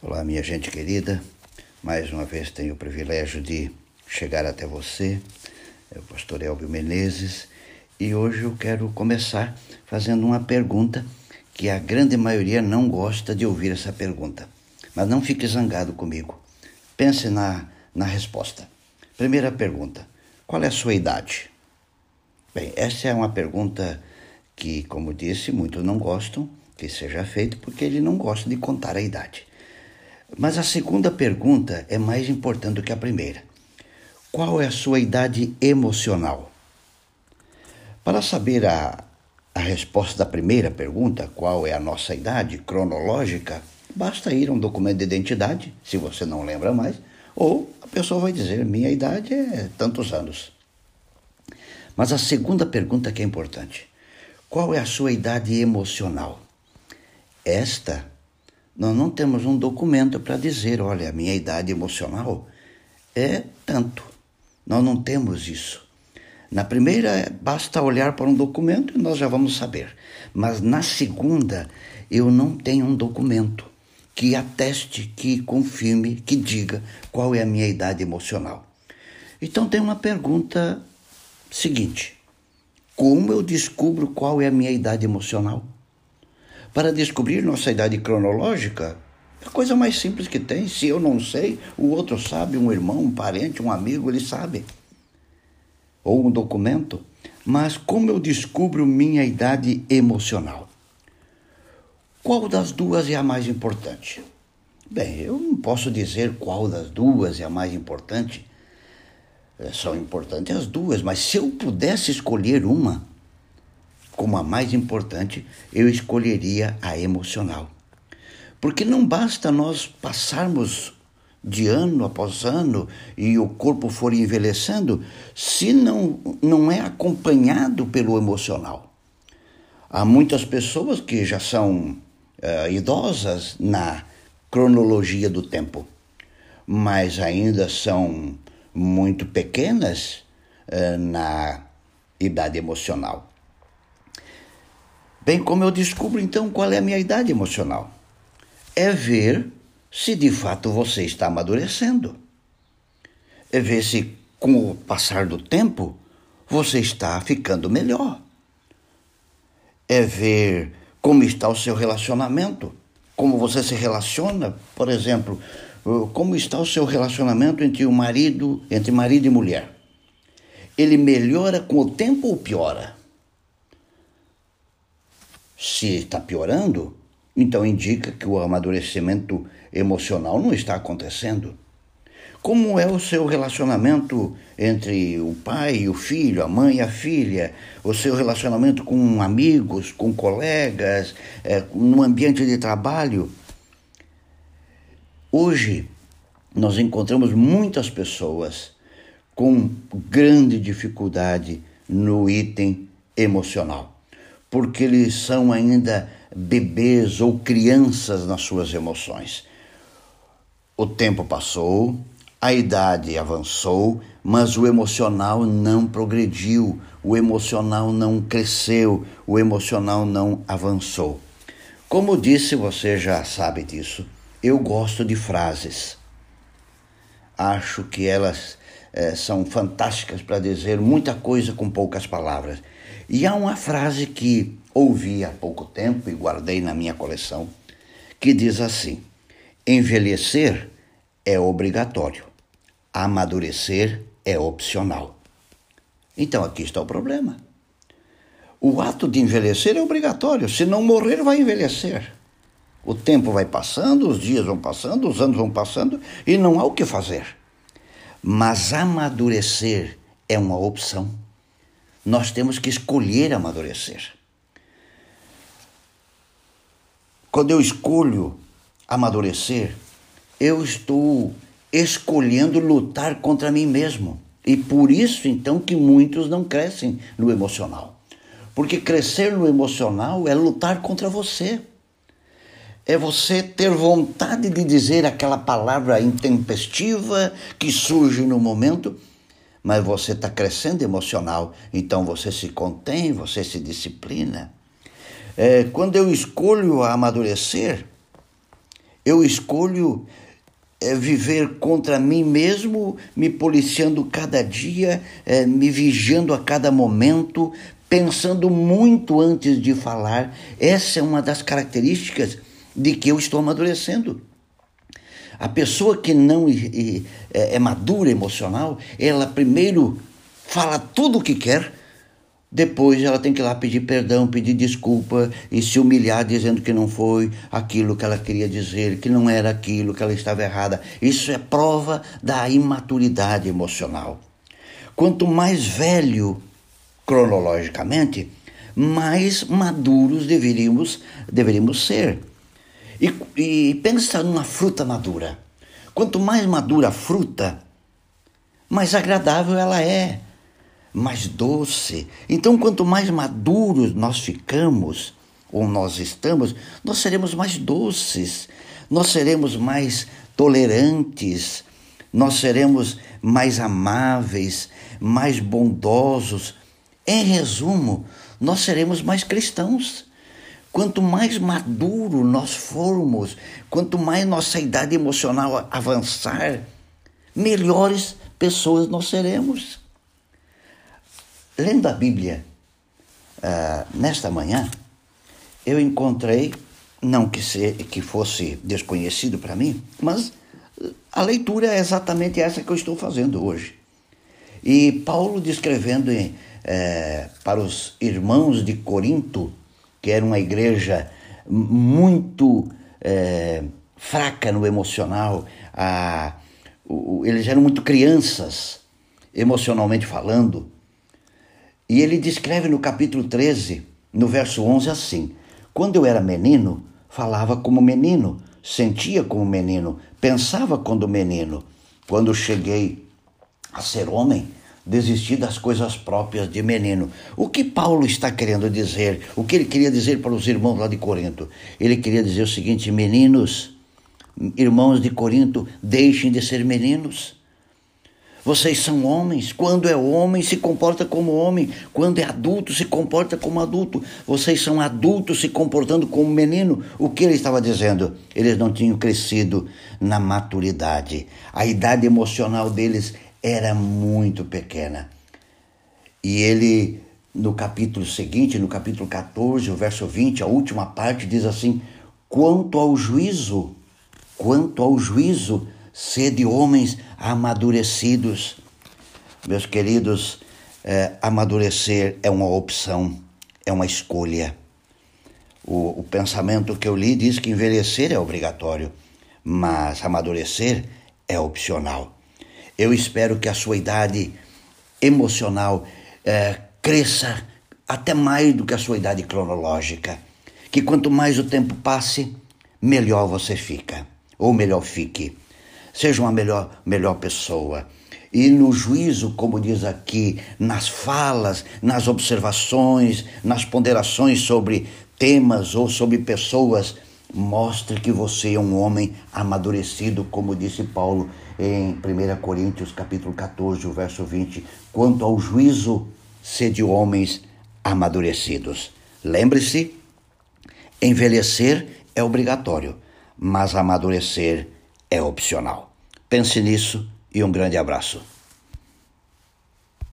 Olá, minha gente querida. Mais uma vez tenho o privilégio de chegar até você, é o pastor Elvio Menezes, e hoje eu quero começar fazendo uma pergunta que a grande maioria não gosta de ouvir essa pergunta. Mas não fique zangado comigo. Pense na, na resposta. Primeira pergunta: qual é a sua idade? Bem, essa é uma pergunta que, como disse, muitos não gostam que seja feita porque ele não gosta de contar a idade. Mas a segunda pergunta é mais importante do que a primeira. Qual é a sua idade emocional? Para saber a, a resposta da primeira pergunta, qual é a nossa idade cronológica, basta ir a um documento de identidade, se você não lembra mais, ou a pessoa vai dizer: minha idade é tantos anos. Mas a segunda pergunta que é importante: qual é a sua idade emocional? Esta nós não temos um documento para dizer, olha, a minha idade emocional é tanto. Nós não temos isso. Na primeira, basta olhar para um documento e nós já vamos saber. Mas na segunda, eu não tenho um documento que ateste, que confirme, que diga qual é a minha idade emocional. Então tem uma pergunta seguinte: como eu descubro qual é a minha idade emocional? Para descobrir nossa idade cronológica, é a coisa mais simples que tem. Se eu não sei, o outro sabe, um irmão, um parente, um amigo, ele sabe. Ou um documento. Mas como eu descubro minha idade emocional? Qual das duas é a mais importante? Bem, eu não posso dizer qual das duas é a mais importante. É, são importantes as duas, mas se eu pudesse escolher uma, como a mais importante, eu escolheria a emocional. Porque não basta nós passarmos de ano após ano e o corpo for envelhecendo se não, não é acompanhado pelo emocional. Há muitas pessoas que já são uh, idosas na cronologia do tempo, mas ainda são muito pequenas uh, na idade emocional. Bem como eu descubro então qual é a minha idade emocional. É ver se de fato você está amadurecendo. É ver se com o passar do tempo você está ficando melhor. É ver como está o seu relacionamento, como você se relaciona, por exemplo, como está o seu relacionamento entre o marido, entre marido e mulher. Ele melhora com o tempo ou piora? Se está piorando, então indica que o amadurecimento emocional não está acontecendo. Como é o seu relacionamento entre o pai e o filho, a mãe e a filha, o seu relacionamento com amigos, com colegas, é, no ambiente de trabalho? Hoje, nós encontramos muitas pessoas com grande dificuldade no item emocional porque eles são ainda bebês ou crianças nas suas emoções. O tempo passou, a idade avançou, mas o emocional não progrediu, o emocional não cresceu, o emocional não avançou. Como disse, você já sabe disso, eu gosto de frases. Acho que elas é, são fantásticas para dizer muita coisa com poucas palavras. E há uma frase que ouvi há pouco tempo e guardei na minha coleção, que diz assim: envelhecer é obrigatório, amadurecer é opcional. Então aqui está o problema. O ato de envelhecer é obrigatório, se não morrer, vai envelhecer. O tempo vai passando, os dias vão passando, os anos vão passando e não há o que fazer. Mas amadurecer é uma opção. Nós temos que escolher amadurecer. Quando eu escolho amadurecer, eu estou escolhendo lutar contra mim mesmo. E por isso, então, que muitos não crescem no emocional. Porque crescer no emocional é lutar contra você é você ter vontade de dizer aquela palavra intempestiva que surge no momento, mas você está crescendo emocional, então você se contém, você se disciplina. É, quando eu escolho amadurecer, Eu escolho é, viver contra mim mesmo, me policiando cada dia, é, me vigiando a cada momento, pensando muito antes de falar. Essa é uma das características de que eu estou amadurecendo. A pessoa que não é, é madura emocional, ela primeiro fala tudo o que quer, depois ela tem que ir lá pedir perdão, pedir desculpa e se humilhar dizendo que não foi aquilo que ela queria dizer, que não era aquilo, que ela estava errada. Isso é prova da imaturidade emocional. Quanto mais velho cronologicamente, mais maduros deveríamos, deveríamos ser. E, e pensa numa fruta madura. Quanto mais madura a fruta, mais agradável ela é mais doce. Então, quanto mais maduros nós ficamos, ou nós estamos, nós seremos mais doces, nós seremos mais tolerantes, nós seremos mais amáveis, mais bondosos. Em resumo, nós seremos mais cristãos. Quanto mais maduro nós formos, quanto mais nossa idade emocional avançar, melhores pessoas nós seremos. Lendo a Bíblia uh, nesta manhã, eu encontrei, não que, se, que fosse desconhecido para mim, mas a leitura é exatamente essa que eu estou fazendo hoje. E Paulo descrevendo em, eh, para os irmãos de Corinto, que era uma igreja muito eh, fraca no emocional, a, o, eles eram muito crianças, emocionalmente falando, e ele descreve no capítulo 13, no verso 11, assim: Quando eu era menino, falava como menino, sentia como menino, pensava quando menino. Quando cheguei a ser homem, desisti das coisas próprias de menino. O que Paulo está querendo dizer? O que ele queria dizer para os irmãos lá de Corinto? Ele queria dizer o seguinte: meninos, irmãos de Corinto, deixem de ser meninos. Vocês são homens. Quando é homem, se comporta como homem. Quando é adulto, se comporta como adulto. Vocês são adultos se comportando como menino. O que ele estava dizendo? Eles não tinham crescido na maturidade. A idade emocional deles era muito pequena. E ele, no capítulo seguinte, no capítulo 14, o verso 20, a última parte, diz assim: quanto ao juízo, quanto ao juízo, sede homens amadurecidos. Meus queridos, é, amadurecer é uma opção, é uma escolha. O, o pensamento que eu li diz que envelhecer é obrigatório, mas amadurecer é opcional. Eu espero que a sua idade emocional é, cresça até mais do que a sua idade cronológica. Que quanto mais o tempo passe, melhor você fica, ou melhor fique seja uma melhor, melhor pessoa. E no juízo, como diz aqui, nas falas, nas observações, nas ponderações sobre temas ou sobre pessoas, mostre que você é um homem amadurecido, como disse Paulo em 1 Coríntios capítulo 14, o verso 20, quanto ao juízo, sede homens amadurecidos. Lembre-se, envelhecer é obrigatório, mas amadurecer é opcional. Pense nisso e um grande abraço.